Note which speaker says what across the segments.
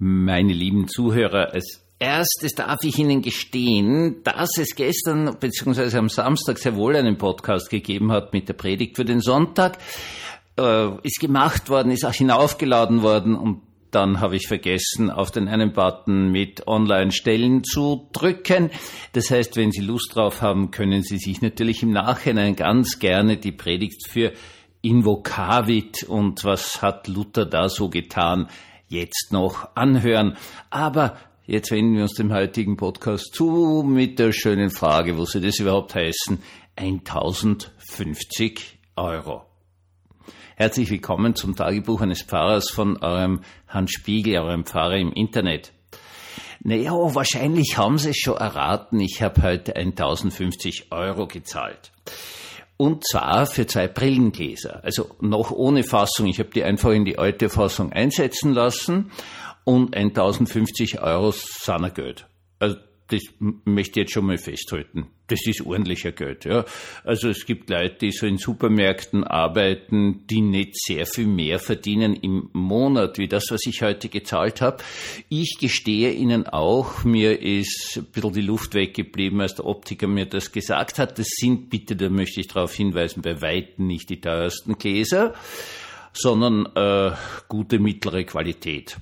Speaker 1: Meine lieben Zuhörer, als erstes darf ich Ihnen gestehen, dass es gestern bzw. am Samstag sehr wohl einen Podcast gegeben hat mit der Predigt für den Sonntag. Äh, ist gemacht worden, ist auch hinaufgeladen worden und dann habe ich vergessen, auf den einen Button mit Online-Stellen zu drücken. Das heißt, wenn Sie Lust drauf haben, können Sie sich natürlich im Nachhinein ganz gerne die Predigt für Invocavit und was hat Luther da so getan jetzt noch anhören. Aber jetzt wenden wir uns dem heutigen Podcast zu mit der schönen Frage, wo soll das überhaupt heißen? 1050 Euro. Herzlich willkommen zum Tagebuch eines Pfarrers von eurem Hans Spiegel, eurem Pfarrer im Internet. Naja, wahrscheinlich haben Sie es schon erraten, ich habe heute 1050 Euro gezahlt. Und zwar für zwei Brillengläser. Also noch ohne Fassung. Ich habe die einfach in die alte Fassung einsetzen lassen und 1050 Euro sind Geld. Also das möchte ich jetzt schon mal festhalten. Das ist ordentlicher Geld. Ja. Also es gibt Leute, die so in Supermärkten arbeiten, die nicht sehr viel mehr verdienen im Monat, wie das, was ich heute gezahlt habe. Ich gestehe Ihnen auch, mir ist ein bisschen die Luft weggeblieben, als der Optiker mir das gesagt hat. Das sind bitte, da möchte ich darauf hinweisen, bei Weitem nicht die teuersten Gläser, sondern äh, gute mittlere Qualität.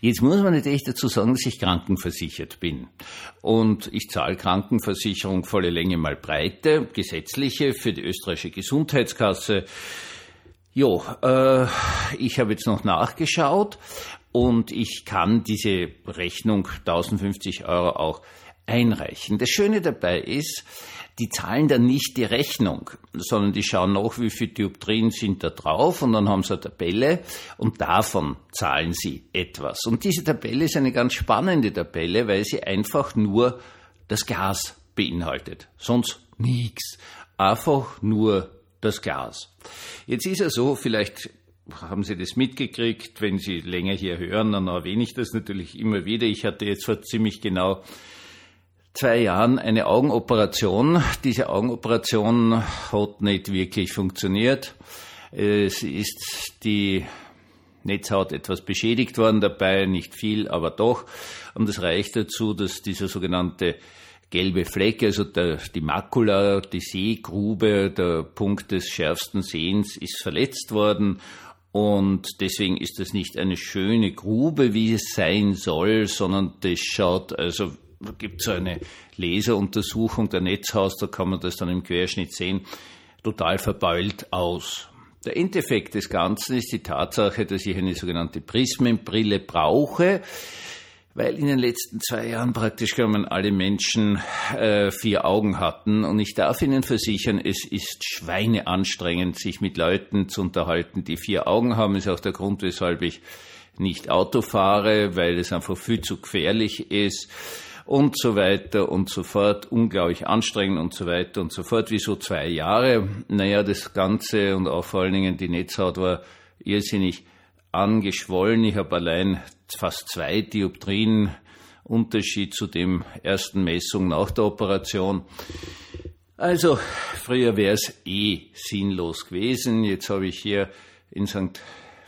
Speaker 1: Jetzt muss man natürlich dazu sagen, dass ich krankenversichert bin. Und ich zahle Krankenversicherung volle Länge mal Breite, gesetzliche für die österreichische Gesundheitskasse. Jo, äh, ich habe jetzt noch nachgeschaut und ich kann diese Rechnung 1050 Euro auch einreichen. Das Schöne dabei ist, die zahlen dann nicht die Rechnung, sondern die schauen nach, wie viele Dioptrien sind da drauf und dann haben sie eine Tabelle und davon zahlen sie etwas. Und diese Tabelle ist eine ganz spannende Tabelle, weil sie einfach nur das Gas beinhaltet, sonst nichts. Einfach nur das Gas. Jetzt ist es so, vielleicht haben Sie das mitgekriegt, wenn Sie länger hier hören, dann erwähne ich das natürlich immer wieder. Ich hatte jetzt vor ziemlich genau zwei Jahren eine Augenoperation. Diese Augenoperation hat nicht wirklich funktioniert. Es ist die Netzhaut etwas beschädigt worden dabei, nicht viel, aber doch. Und es reicht dazu, dass dieser sogenannte gelbe Fleck, also der, die Makula, die Sehgrube, der Punkt des schärfsten Sehens ist verletzt worden. Und deswegen ist das nicht eine schöne Grube, wie es sein soll, sondern das schaut also gibt so eine Laseruntersuchung der Netzhaus, da kann man das dann im Querschnitt sehen, total verbeult aus. Der Endeffekt des Ganzen ist die Tatsache, dass ich eine sogenannte Prismenbrille brauche, weil in den letzten zwei Jahren praktisch genommen alle Menschen äh, vier Augen hatten. Und ich darf Ihnen versichern, es ist schweineanstrengend, sich mit Leuten zu unterhalten, die vier Augen haben. Ist auch der Grund, weshalb ich nicht Auto fahre, weil es einfach viel zu gefährlich ist und so weiter und so fort, unglaublich anstrengend und so weiter und so fort, wie so zwei Jahre. Naja, das Ganze und auch vor allen Dingen die Netzhaut war irrsinnig angeschwollen. Ich habe allein fast zwei Dioptrien Unterschied zu dem ersten Messung nach der Operation. Also, früher wäre es eh sinnlos gewesen. Jetzt habe ich hier in St.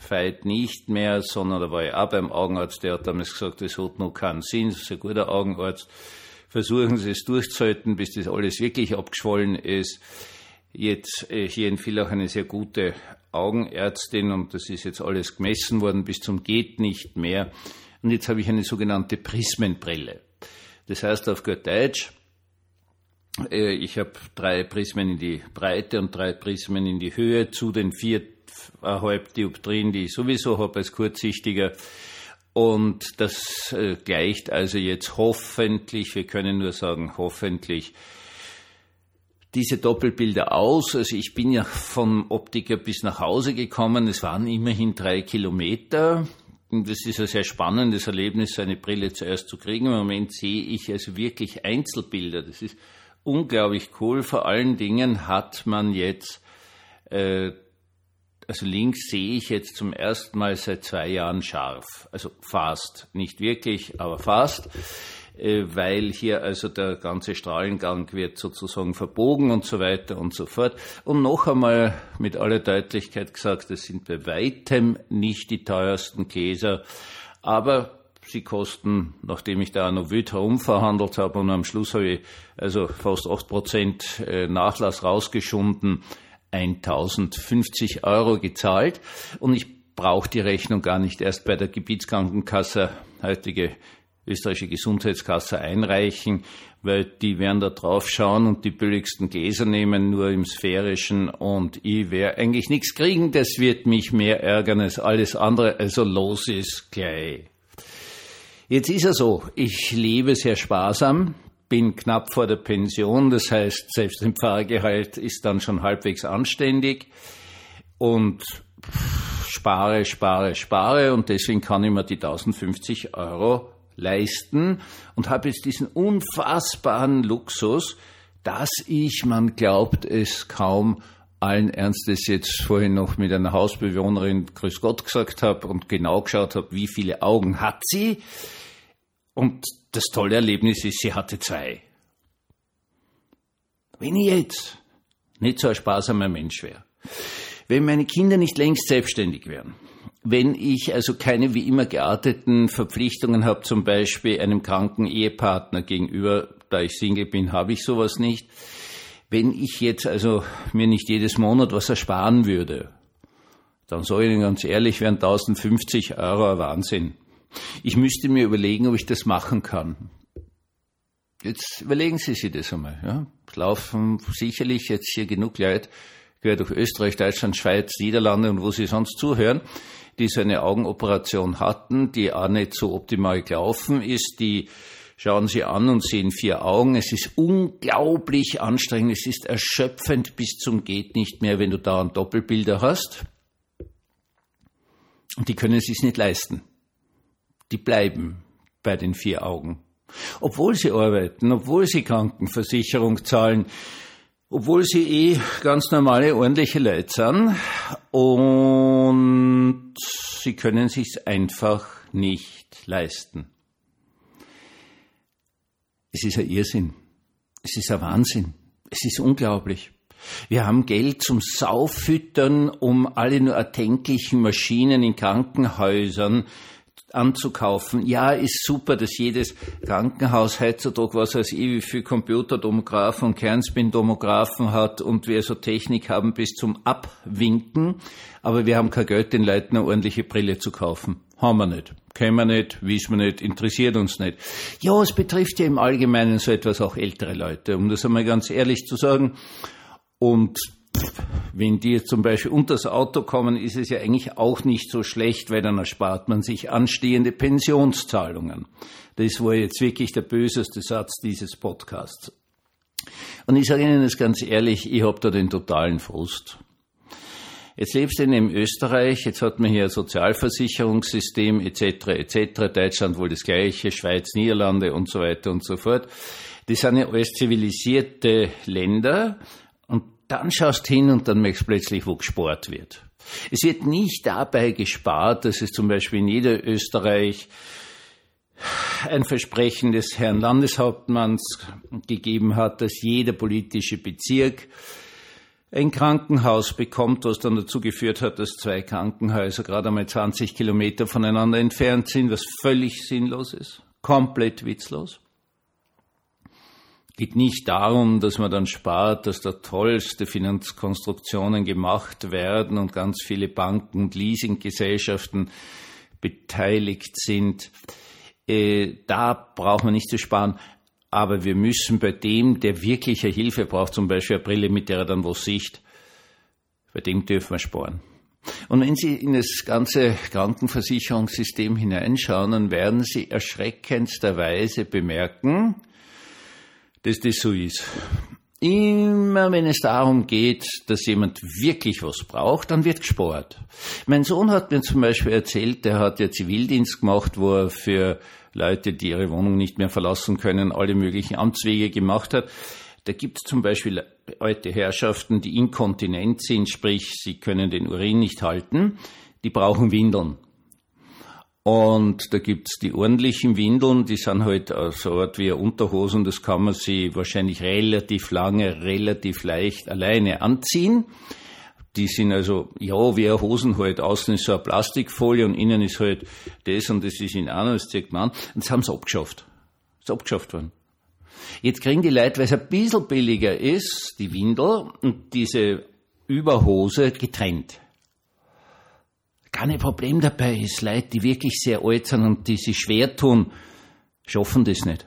Speaker 1: Veit nicht mehr, sondern da war ich auch beim Augenarzt, der hat damals gesagt, das hat noch keinen Sinn, das ist ein guter Augenarzt. Versuchen Sie es durchzuhalten, bis das alles wirklich abgeschwollen ist. Jetzt äh, hier in Villach eine sehr gute Augenärztin und das ist jetzt alles gemessen worden bis zum geht nicht mehr. Und jetzt habe ich eine sogenannte Prismenbrille. Das heißt auf gut Deutsch, äh, ich habe drei Prismen in die Breite und drei Prismen in die Höhe zu den vier halb Dioptrien, die ich sowieso habe als Kurzsichtiger. Und das äh, gleicht also jetzt hoffentlich, wir können nur sagen hoffentlich, diese Doppelbilder aus. Also ich bin ja vom Optiker bis nach Hause gekommen. Es waren immerhin drei Kilometer. Und das ist ein sehr spannendes Erlebnis, eine Brille zuerst zu kriegen. Im Moment sehe ich also wirklich Einzelbilder. Das ist unglaublich cool. Vor allen Dingen hat man jetzt äh, also links sehe ich jetzt zum ersten Mal seit zwei Jahren scharf. Also fast. Nicht wirklich, aber fast. äh, weil hier also der ganze Strahlengang wird sozusagen verbogen und so weiter und so fort. Und noch einmal mit aller Deutlichkeit gesagt, das sind bei weitem nicht die teuersten Gläser, aber sie kosten, nachdem ich da noch wild herumverhandelt habe und am Schluss habe ich also fast 8 Prozent äh, Nachlass rausgeschunden, 1050 Euro gezahlt. Und ich brauche die Rechnung gar nicht erst bei der Gebietskrankenkasse, heutige österreichische Gesundheitskasse einreichen, weil die werden da drauf schauen und die billigsten Gläser nehmen, nur im sphärischen. Und ich werde eigentlich nichts kriegen, das wird mich mehr ärgern als alles andere, also los ist gleich. Jetzt ist er so, ich lebe sehr sparsam, bin knapp vor der Pension, das heißt, selbst ein Pfarrgehalt ist dann schon halbwegs anständig. Und spare, spare, spare. Und deswegen kann ich mir die 1050 Euro leisten und habe jetzt diesen unfassbaren Luxus, dass ich, man glaubt es kaum, allen Ernstes jetzt vorhin noch mit einer Hausbewohnerin Grüß Gott gesagt habe und genau geschaut habe, wie viele Augen hat sie. Und das tolle Erlebnis ist, sie hatte zwei. Wenn ich jetzt nicht so ein sparsamer Mensch wäre, wenn meine Kinder nicht längst selbstständig wären, wenn ich also keine wie immer gearteten Verpflichtungen habe, zum Beispiel einem kranken Ehepartner gegenüber, da ich Single bin, habe ich sowas nicht. Wenn ich jetzt also mir nicht jedes Monat was ersparen würde, dann soll ich Ihnen ganz ehrlich, wären 1050 Euro ein Wahnsinn. Ich müsste mir überlegen, ob ich das machen kann. Jetzt überlegen Sie sich das einmal. Ja? Es laufen sicherlich jetzt hier genug Leute, quer durch Österreich, Deutschland, Schweiz, Niederlande und wo Sie sonst zuhören, die so eine Augenoperation hatten, die auch nicht so optimal gelaufen ist, die schauen Sie an und sehen vier Augen. Es ist unglaublich anstrengend, es ist erschöpfend bis zum geht nicht mehr, wenn du da Doppelbilder hast. Und die können es sich nicht leisten. Die bleiben bei den vier Augen. Obwohl sie arbeiten, obwohl sie Krankenversicherung zahlen, obwohl sie eh ganz normale, ordentliche Leute sind und sie können sich's einfach nicht leisten. Es ist ein Irrsinn. Es ist ein Wahnsinn. Es ist unglaublich. Wir haben Geld zum Saufüttern, um alle nur erdenklichen Maschinen in Krankenhäusern anzukaufen. Ja, ist super, dass jedes Krankenhaus heutzutage, was ich, wie viel Computertomographen und Kernspintomographen hat und wir so Technik haben bis zum Abwinken. Aber wir haben kein Geld, den Leuten eine ordentliche Brille zu kaufen. Haben wir nicht. Kennen wir nicht, wissen wir nicht, interessiert uns nicht. Ja, es betrifft ja im Allgemeinen so etwas auch ältere Leute, um das einmal ganz ehrlich zu sagen. Und wenn die zum Beispiel unter das Auto kommen, ist es ja eigentlich auch nicht so schlecht, weil dann erspart man sich anstehende Pensionszahlungen. Das war jetzt wirklich der böseste Satz dieses Podcasts. Und ich sage Ihnen das ganz ehrlich, ich habe da den totalen Frust. Jetzt lebst du in Österreich, jetzt hat man hier ein Sozialversicherungssystem etc. etc. Deutschland wohl das gleiche, Schweiz, Niederlande und so weiter und so fort. Das sind ja alles zivilisierte Länder dann schaust hin und dann merkst du plötzlich, wo gespart wird. Es wird nicht dabei gespart, dass es zum Beispiel in Niederösterreich ein Versprechen des Herrn Landeshauptmanns gegeben hat, dass jeder politische Bezirk ein Krankenhaus bekommt, was dann dazu geführt hat, dass zwei Krankenhäuser gerade einmal 20 Kilometer voneinander entfernt sind, was völlig sinnlos ist, komplett witzlos geht nicht darum, dass man dann spart, dass da tollste Finanzkonstruktionen gemacht werden und ganz viele Banken und Leasinggesellschaften beteiligt sind. Äh, da braucht man nicht zu sparen. Aber wir müssen bei dem, der wirkliche Hilfe braucht, zum Beispiel eine Brille, mit der er dann was sieht, bei dem dürfen wir sparen. Und wenn Sie in das ganze Krankenversicherungssystem hineinschauen, dann werden Sie erschreckendsterweise bemerken, dass das so ist. Immer wenn es darum geht, dass jemand wirklich was braucht, dann wird gespart. Mein Sohn hat mir zum Beispiel erzählt, der hat ja Zivildienst gemacht, wo er für Leute, die ihre Wohnung nicht mehr verlassen können, alle möglichen Amtswege gemacht hat. Da gibt es zum Beispiel alte Herrschaften, die inkontinent sind, sprich, sie können den Urin nicht halten, die brauchen Windeln. Und da gibt's die ordentlichen Windeln, die sind halt so Art wie Unterhosen, das kann man sie wahrscheinlich relativ lange, relativ leicht alleine anziehen. Die sind also, ja, wie eine Hosen halt. Außen ist so eine Plastikfolie und innen ist halt das und das ist in einer, das zeigt man an. Und das haben sie abgeschafft. Ist abgeschafft worden. Jetzt kriegen die Leute, weil es ein bisschen billiger ist, die Windel und diese Überhose getrennt. Keine Problem dabei ist, Leute, die wirklich sehr alt sind und die sich schwer tun, schaffen das nicht.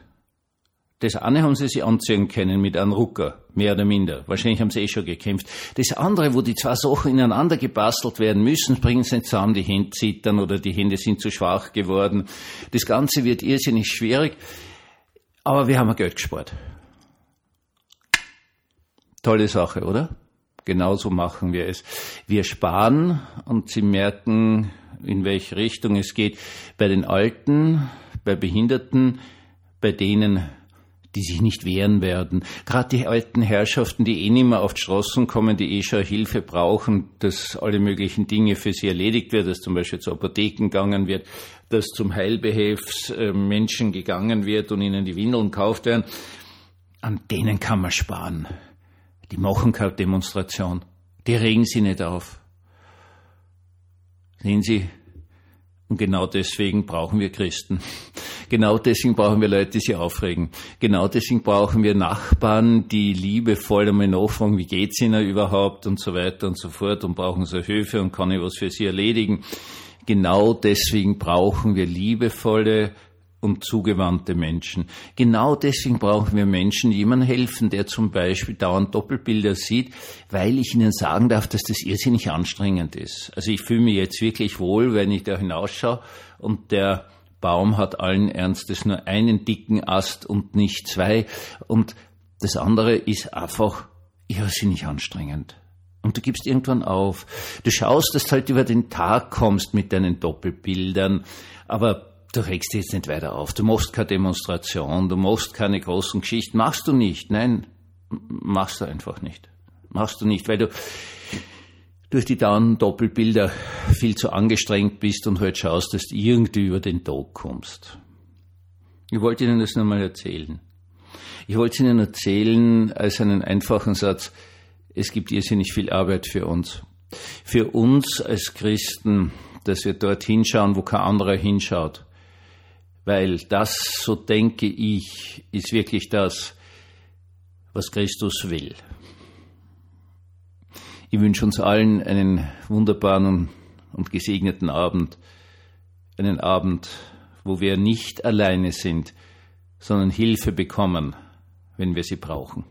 Speaker 1: Das eine haben sie sich anziehen können mit einem Rucker, mehr oder minder. Wahrscheinlich haben sie eh schon gekämpft. Das andere, wo die zwei Sachen ineinander gebastelt werden müssen, bringen sie nicht zusammen, die Hände zittern oder die Hände sind zu schwach geworden. Das Ganze wird irrsinnig schwierig, aber wir haben Geld gespart. Tolle Sache, oder? Genauso machen wir es. Wir sparen und Sie merken, in welche Richtung es geht. Bei den Alten, bei Behinderten, bei denen, die sich nicht wehren werden. Gerade die alten Herrschaften, die eh nicht mehr auf die Straßen kommen, die eh schon Hilfe brauchen, dass alle möglichen Dinge für sie erledigt wird, dass zum Beispiel zu Apotheken gegangen wird, dass zum Heilbehelfs äh, Menschen gegangen wird und ihnen die Windeln gekauft werden. An denen kann man sparen. Die machen keine Demonstration. Die regen sie nicht auf. Sehen Sie, und genau deswegen brauchen wir Christen. Genau deswegen brauchen wir Leute, die sich aufregen. Genau deswegen brauchen wir Nachbarn, die liebevoll einmal nachfragen, wie geht's Ihnen überhaupt und so weiter und so fort und brauchen sie Hilfe und kann ich was für sie erledigen. Genau deswegen brauchen wir liebevolle und zugewandte Menschen. Genau deswegen brauchen wir Menschen, die helfen, der zum Beispiel dauernd Doppelbilder sieht, weil ich Ihnen sagen darf, dass das irrsinnig anstrengend ist. Also ich fühle mich jetzt wirklich wohl, wenn ich da hinausschaue und der Baum hat allen Ernstes nur einen dicken Ast und nicht zwei. Und das andere ist einfach irrsinnig anstrengend. Und du gibst irgendwann auf. Du schaust, dass du halt über den Tag kommst mit deinen Doppelbildern, aber du regst dich jetzt nicht weiter auf. Du machst keine Demonstration, du machst keine großen Geschichten. Machst du nicht. Nein, machst du einfach nicht. Machst du nicht, weil du durch die dauernden Doppelbilder viel zu angestrengt bist und halt schaust, dass du irgendwie über den Tag kommst. Ich wollte Ihnen das nochmal erzählen. Ich wollte Ihnen erzählen als einen einfachen Satz. Es gibt irrsinnig viel Arbeit für uns. Für uns als Christen, dass wir dort hinschauen, wo kein anderer hinschaut. Weil das, so denke ich, ist wirklich das, was Christus will. Ich wünsche uns allen einen wunderbaren und gesegneten Abend. Einen Abend, wo wir nicht alleine sind, sondern Hilfe bekommen, wenn wir sie brauchen.